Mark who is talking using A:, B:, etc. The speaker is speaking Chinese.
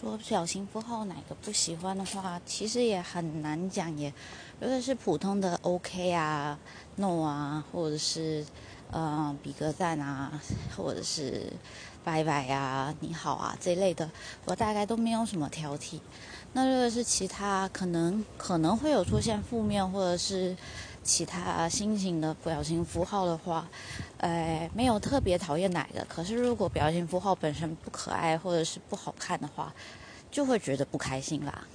A: 说表情符号哪个不喜欢的话，其实也很难讲也。如果是普通的 OK 啊、No 啊，或者是呃比个赞啊，或者是拜拜啊、你好啊这一类的，我大概都没有什么挑剔。那如果是其他可能可能会有出现负面或者是其他心情的表情符号的话，呃，没有特别讨厌哪个。可是如果表情符号本身不可爱或者是不好看的话，就会觉得不开心啦。